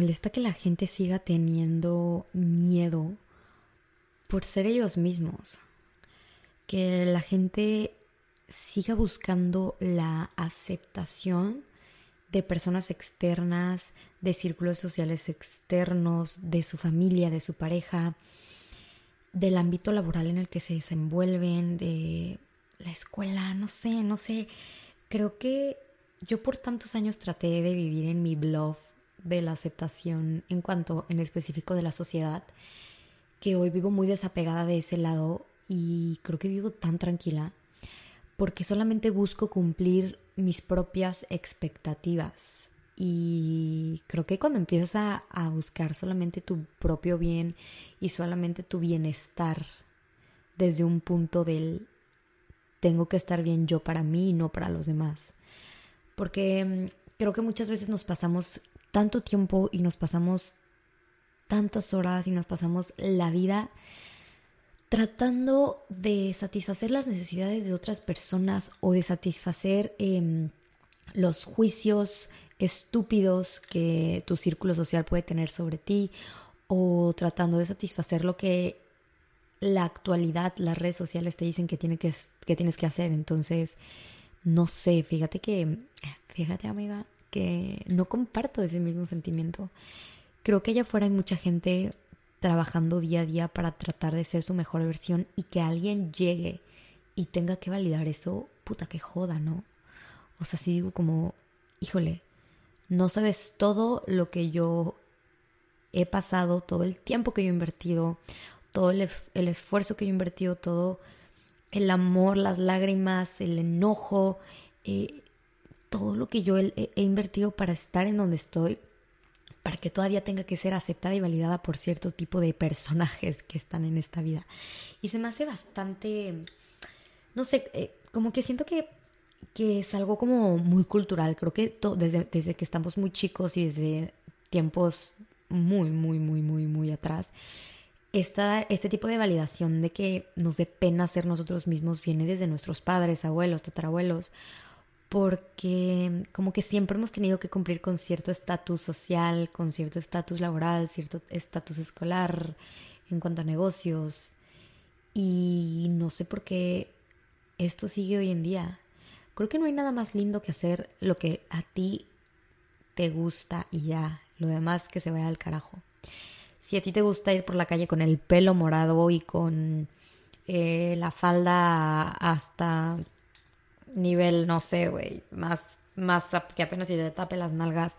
molesta que la gente siga teniendo miedo por ser ellos mismos. Que la gente siga buscando la aceptación de personas externas, de círculos sociales externos, de su familia, de su pareja, del ámbito laboral en el que se desenvuelven, de la escuela, no sé, no sé. Creo que yo por tantos años traté de vivir en mi blog de la aceptación en cuanto en específico de la sociedad, que hoy vivo muy desapegada de ese lado y creo que vivo tan tranquila porque solamente busco cumplir mis propias expectativas. Y creo que cuando empiezas a, buscar solamente tu propio bien y solamente tu bienestar desde un punto del tengo que estar bien yo para mí y no para los demás. Porque mm, creo que muchas veces nos pasamos tanto tiempo y nos pasamos tantas horas y nos pasamos la vida tratando de satisfacer las necesidades de otras personas o de satisfacer em, los juicios estúpidos que tu círculo social puede tener sobre ti o tratando de satisfacer lo que la actualidad, las redes sociales te dicen que, tiene que, que tienes que hacer. Entonces, no sé, fíjate que, fíjate amiga, que no comparto ese mismo sentimiento. Creo que allá afuera hay mucha gente trabajando día a día para tratar de ser su mejor versión y que alguien llegue y tenga que validar eso, puta que joda, ¿no? O sea, si digo como, híjole, no sabes todo lo que yo he pasado, todo el tiempo que yo he invertido, todo el, esfuerzo que yo he invertido, todo el amor, las lágrimas, el enojo, eh, todo lo que yo he invertido para estar en donde estoy, para que todavía tenga que ser aceptada y validada por cierto tipo de personajes que están en esta vida. Y se me hace bastante, no sé, eh, como que siento que, que, es algo como muy cultural. Creo que desde, desde que estamos muy chicos y desde tiempos muy, muy, muy, muy, muy atrás, esta, este tipo de validación de que nos dé pena ser nosotros mismos viene desde nuestros padres, abuelos, tatarabuelos porque como que siempre hemos tenido que cumplir con cierto estatus social, con cierto estatus laboral, cierto estatus escolar en cuanto a negocios. Y no sé por qué esto sigue hoy en día. Creo que no hay nada más lindo que hacer lo que a ti te gusta y ya, lo demás que se vaya al carajo. Si a ti te gusta ir por la calle con el pelo morado y con eh, la falda hasta nivel, no sé, güey, más, más que apenas si te tape las nalgas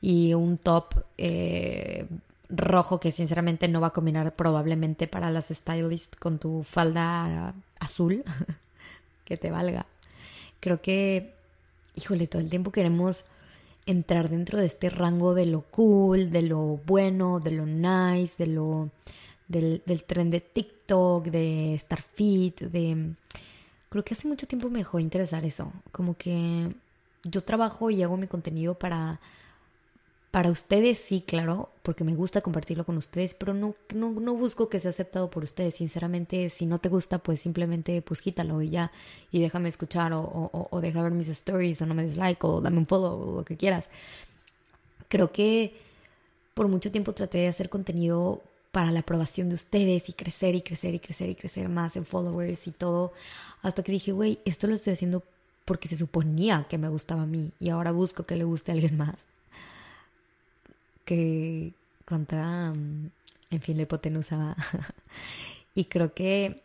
y un top eh, rojo que sinceramente no va a combinar probablemente para las stylists con tu falda azul, que te valga. Creo que, híjole, todo el tiempo queremos entrar dentro de este rango de lo cool, de lo bueno, de lo nice, de lo del, del tren de TikTok, de estar fit, de creo que hace mucho tiempo me dejó interesar eso. Como que yo trabajo y hago mi contenido para, para ustedes, sí, claro, porque me gusta compartirlo con ustedes, pero no, no, no busco que sea aceptado por ustedes. Sinceramente, si no te gusta, pues simplemente pues quítalo y ya, y déjame escuchar o, o, o deja ver mis stories o no me dislike o dame un follow o lo que quieras. Creo que por mucho tiempo traté de hacer contenido para la aprobación de ustedes y crecer y crecer y crecer y crecer más en followers y todo. Hasta que dije, güey, esto lo estoy haciendo porque se suponía que me gustaba a mí y ahora busco que le guste a alguien más. Que cuánta, en fin, la hipotenusa. y creo que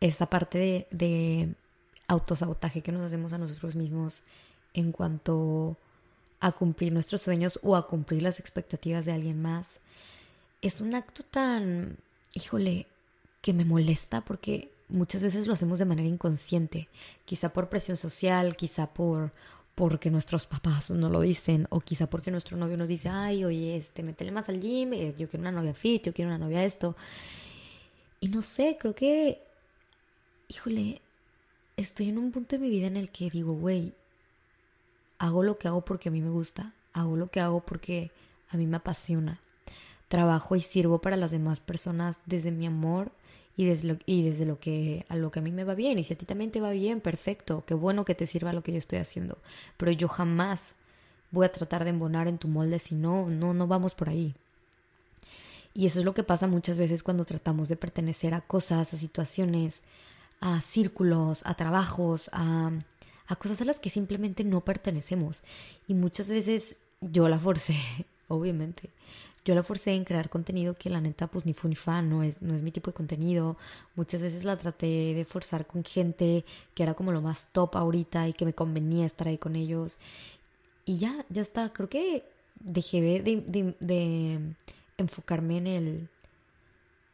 esa parte de, de autosabotaje que nos hacemos a nosotros mismos en cuanto a cumplir nuestros sueños o a cumplir las expectativas de alguien más es un acto tan, híjole, que me molesta porque muchas veces lo hacemos de manera inconsciente, quizá por presión social, quizá por porque nuestros papás no lo dicen o quizá porque nuestro novio nos dice, ay, oye, este, métele más al gym, eh, yo quiero una novia fit, yo quiero una novia esto. Y no sé, creo que, híjole, estoy en un punto de mi vida en el que digo, güey, hago lo que hago porque a mí me gusta, hago lo que hago porque a mí me apasiona trabajo y sirvo para las demás personas desde mi amor y desde, lo, y desde lo que a lo que a mí me va bien y si a ti también te va bien, perfecto, qué bueno que te sirva lo que yo estoy haciendo, pero yo jamás voy a tratar de embonar en tu molde, si no, no, no vamos por ahí. Y eso es lo que pasa muchas veces cuando tratamos de pertenecer a cosas, a situaciones, a círculos, a trabajos, a, a cosas a las que simplemente no pertenecemos. Y muchas veces yo la forcé, obviamente. Yo la forcé en crear contenido que la neta pues ni fue ni fan, no es, no es mi tipo de contenido. Muchas veces la traté de forzar con gente que era como lo más top ahorita y que me convenía estar ahí con ellos. Y ya, ya está. Creo que dejé de, de, enfocarme en el,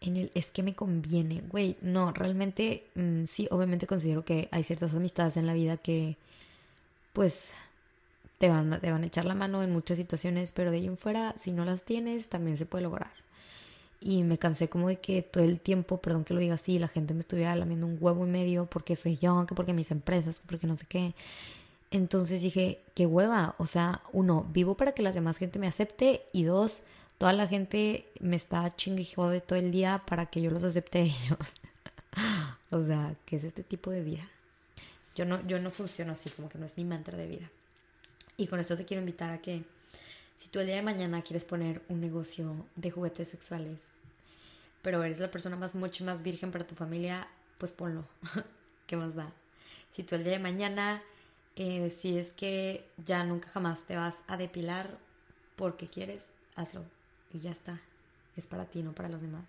en el es que me conviene. Güey, no, realmente mm, sí, obviamente considero que hay ciertas amistades en la vida que pues te van, a echar la mano en muchas situaciones, pero de ahí en fuera, si no las tienes, también se puede lograr. Y me cansé como de que todo el tiempo, perdón que lo diga así, la gente me estuviera lamiendo un huevo y medio porque soy yo, que porque mis empresas, que porque no sé qué. Entonces dije, qué hueva. O sea, uno, vivo para que la demás gente me acepte y dos, toda la gente me está chingue de todo el día para que yo los acepte a ellos. o sea, ¿qué es este tipo de vida? Yo no, yo no funciono así, como que no es mi mantra de vida. Y con esto te quiero invitar a que si tú el día de mañana quieres poner un negocio de juguetes sexuales, pero eres la persona más mucho más virgen para tu familia, pues ponlo. ¿Qué más da? Si tú el día de mañana eh, decides que ya nunca jamás te vas a depilar porque quieres, hazlo. Y ya está. Es para ti, no para los demás.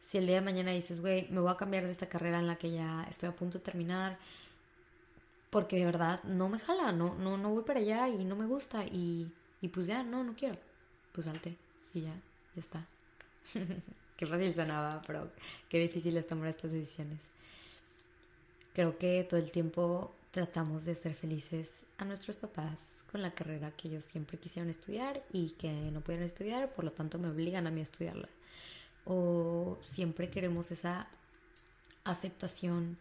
Si el día de mañana dices, güey, me voy a cambiar de esta carrera en la que ya estoy a punto de terminar, porque de verdad no me jala, no, no, no voy para allá y no me gusta y, y pues ya, no, no quiero. Pues salte y ya, ya está. qué fácil sonaba, pero qué difícil es tomar estas decisiones. Creo que todo el tiempo tratamos de ser felices a nuestros papás con la carrera que ellos siempre quisieron estudiar y que no pudieron estudiar, por lo tanto me obligan a mí a estudiarla. O siempre queremos esa aceptación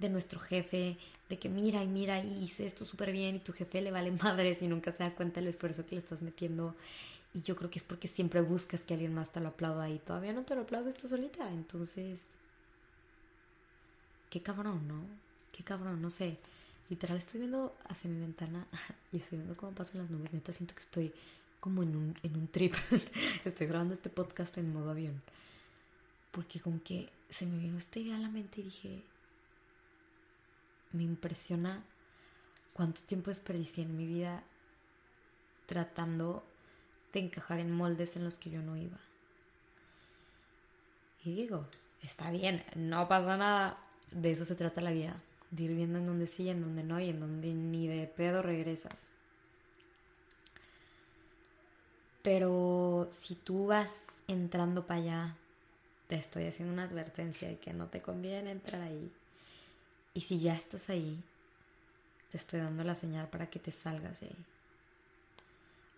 de nuestro jefe, de que mira y mira y hice esto súper bien y tu jefe le vale madres y nunca se da cuenta del esfuerzo que le estás metiendo. Y yo creo que es porque siempre buscas que alguien más te lo aplauda y todavía no te lo aplaudes tú solita. Entonces, qué cabrón, ¿no? Qué cabrón, no sé. Literal estoy viendo hacia mi ventana y estoy viendo cómo pasan las nubes. Neta, siento que estoy como en un, en un trip. estoy grabando este podcast en modo avión. Porque como que se me vino esta idea a la mente y dije, me impresiona cuánto tiempo desperdicié en mi vida tratando de encajar en moldes en los que yo no iba. Y digo, está bien, no pasa nada, de eso se trata la vida, de ir viendo en donde sí, en donde no y en donde ni de pedo regresas. Pero si tú vas entrando para allá, te estoy haciendo una advertencia de que no te conviene entrar ahí y si ya estás ahí, te estoy dando la señal para que te salgas de ahí.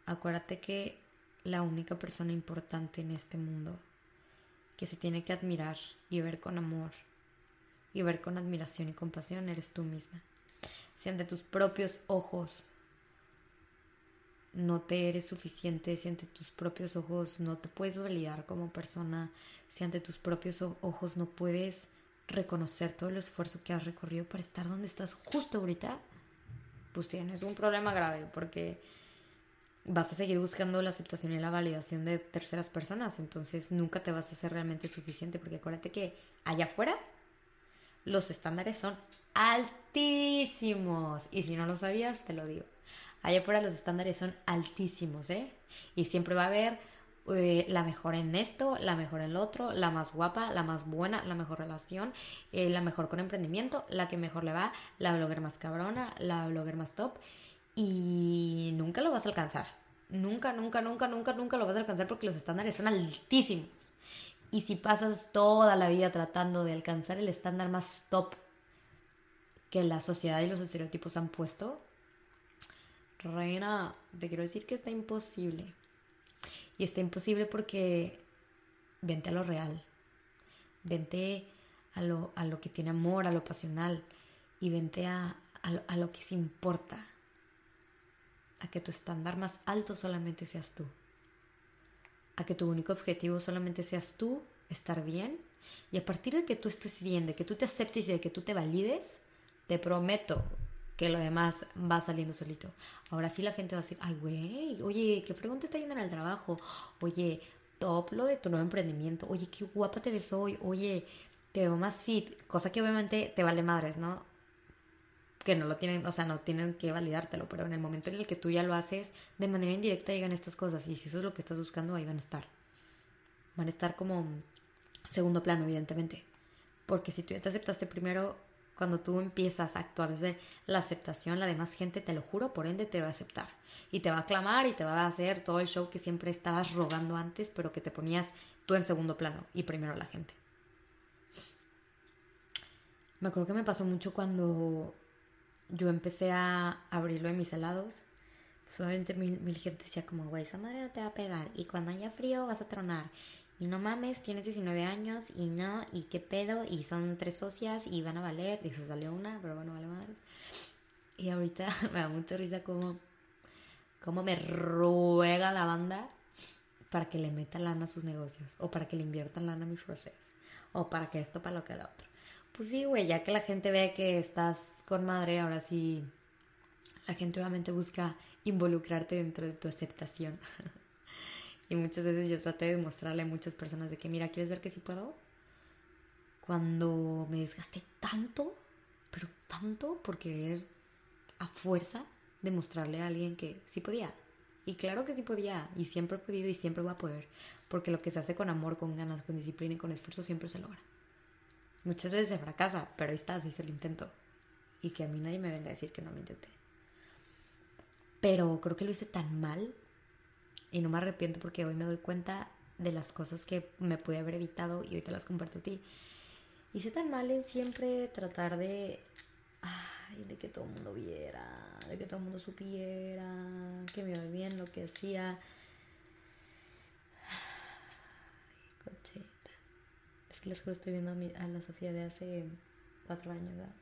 Acuérdate que la única persona importante en este mundo que se tiene que admirar y ver con amor y ver con admiración y compasión eres tú misma. Si ante tus propios ojos no te eres suficiente, si ante tus propios ojos no te puedes validar como persona, si ante tus propios ojos no puedes reconocer todo el esfuerzo que has recorrido para estar donde estás justo ahorita, pues tienes un problema grave porque vas a seguir buscando la aceptación y la validación de terceras personas, entonces nunca te vas a hacer realmente suficiente porque acuérdate que allá afuera los estándares son altísimos y si no lo sabías te lo digo. Allá afuera los estándares son altísimos, ¿eh? Y siempre va a haber eh, la mejor en esto, la mejor en lo otro, la más guapa, la más buena, la mejor relación, eh, la mejor con emprendimiento, la que mejor le va, la blogger más cabrona, la blogger más top y nunca lo vas a alcanzar. Nunca, nunca, nunca, nunca, nunca lo vas a alcanzar porque los estándares son altísimos. Y si pasas toda la vida tratando de alcanzar el estándar más top que la sociedad y los estereotipos han puesto, reina, te quiero decir que está imposible. Y está imposible porque vente a lo real, vente a lo, a lo que tiene amor, a lo pasional y vente a, a, lo, que se importa, a que tu estándar más alto solamente seas tú, a que tu único objetivo solamente seas tú, estar bien y a partir de que tú estés bien, de que tú te aceptes y de que tú te valides, te prometo que lo demás va saliendo solito. Ahora sí la gente va a decir, ay, güey, oye, qué fregón te está yendo en el trabajo. Oye, top lo de tu nuevo emprendimiento. Oye, qué guapa te ves hoy. Oye, te veo más fit. Cosa que obviamente te vale madres, ¿no? Que no lo tienen, o sea, no tienen que validártelo, pero en el momento en el que tú ya lo haces, de manera indirecta llegan estas cosas. Y si eso es lo que estás buscando, ahí van a estar. Van a estar como segundo plano, evidentemente. Porque si tú ya te aceptaste primero, cuando tú empiezas a actuar desde la aceptación, la demás gente, te lo juro, por ende te va a aceptar. Y te va a aclamar y te va a hacer todo el show que siempre estabas rogando antes, pero que te ponías tú en segundo plano y primero la gente. Me acuerdo que me pasó mucho cuando yo empecé a abrirlo en mis helados. Pues mil, mil gente decía como, güey, esa madre no te va a pegar. Y cuando haya frío vas a tronar y no mames, tienes 19 años y no, y qué pedo, y son tres socias y van a valer, y se salió una, pero bueno, vale madres. Y ahorita me da mucha risa como, como me ruega la banda para que le meta lana a sus negocios, o para que le inviertan lana a mis procesos, o para que esto, para lo que lo otro. Pues sí, güey, ya que la gente ve que estás con madre, ahora sí, la gente obviamente busca involucrarte dentro de tu aceptación. Y muchas veces yo traté de mostrarle a muchas personas de que, mira, ¿quieres ver que sí puedo? Cuando me desgasté tanto, pero tanto por querer a fuerza demostrarle a alguien que sí podía. Y claro que sí podía, y siempre he podido y siempre voy a poder, porque lo que se hace con amor, con ganas, con disciplina y con esfuerzo siempre se logra. Muchas veces se fracasa, pero ahí está, se hizo el intento. Y que a mí nadie me venga a decir que no me intenté. Pero creo que lo hice tan mal y no me arrepiento porque hoy me doy cuenta de las cosas que me pude haber evitado y hoy te las comparto a ti. Hice tan mal en siempre tratar de, ay, de que todo el mundo viera, de que todo el mundo supiera, que me iba bien lo que hacía. Ay, cocheta. Es que les juro, estoy viendo a, mi, a la Sofía de hace cuatro años, ¿verdad?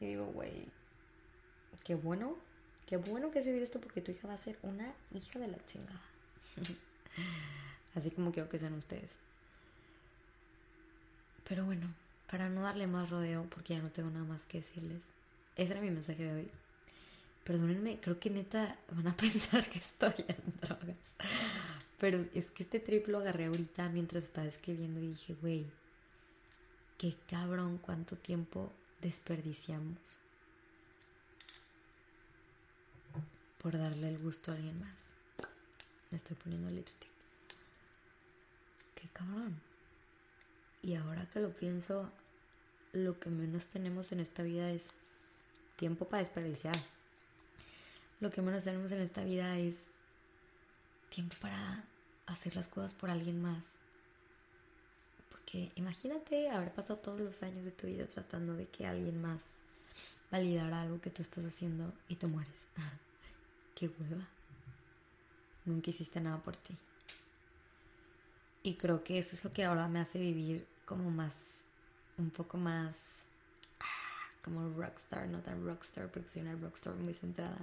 Y digo, güey, qué bueno Qué bueno que has vivido esto porque tu hija va a ser una hija de la chingada. Así como quiero que sean ustedes. Pero bueno, para no darle más rodeo, porque ya no tengo nada más que decirles, ese era mi mensaje de hoy. Perdónenme, creo que neta van a pensar que estoy en drogas. Pero es que este triplo agarré ahorita mientras estaba escribiendo y dije, güey, qué cabrón cuánto tiempo desperdiciamos por darle el gusto a alguien más. Me estoy poniendo lipstick. Qué cabrón. Y ahora que lo pienso, lo que menos tenemos en esta vida es tiempo para desperdiciar. Lo que menos tenemos en esta vida es tiempo para hacer las cosas por alguien más. Porque imagínate haber pasado todos los años de tu vida tratando de que alguien más validara algo que tú estás haciendo y tú mueres. qué hueva. Nunca hiciste nada por ti. Y creo que eso es lo que ahora me hace vivir como más, un poco más, ah, como rockstar, no tan rockstar, porque soy una rockstar muy centrada.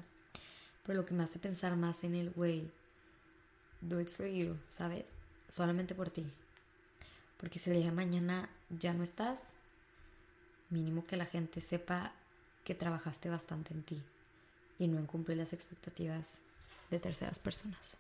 Pero lo que me hace pensar más en el, way, do it for you, ¿sabes? Solamente por ti. Porque si el día de mañana ya no estás, mínimo que la gente sepa que trabajaste bastante en ti y no en cumplir las expectativas de terceras personas.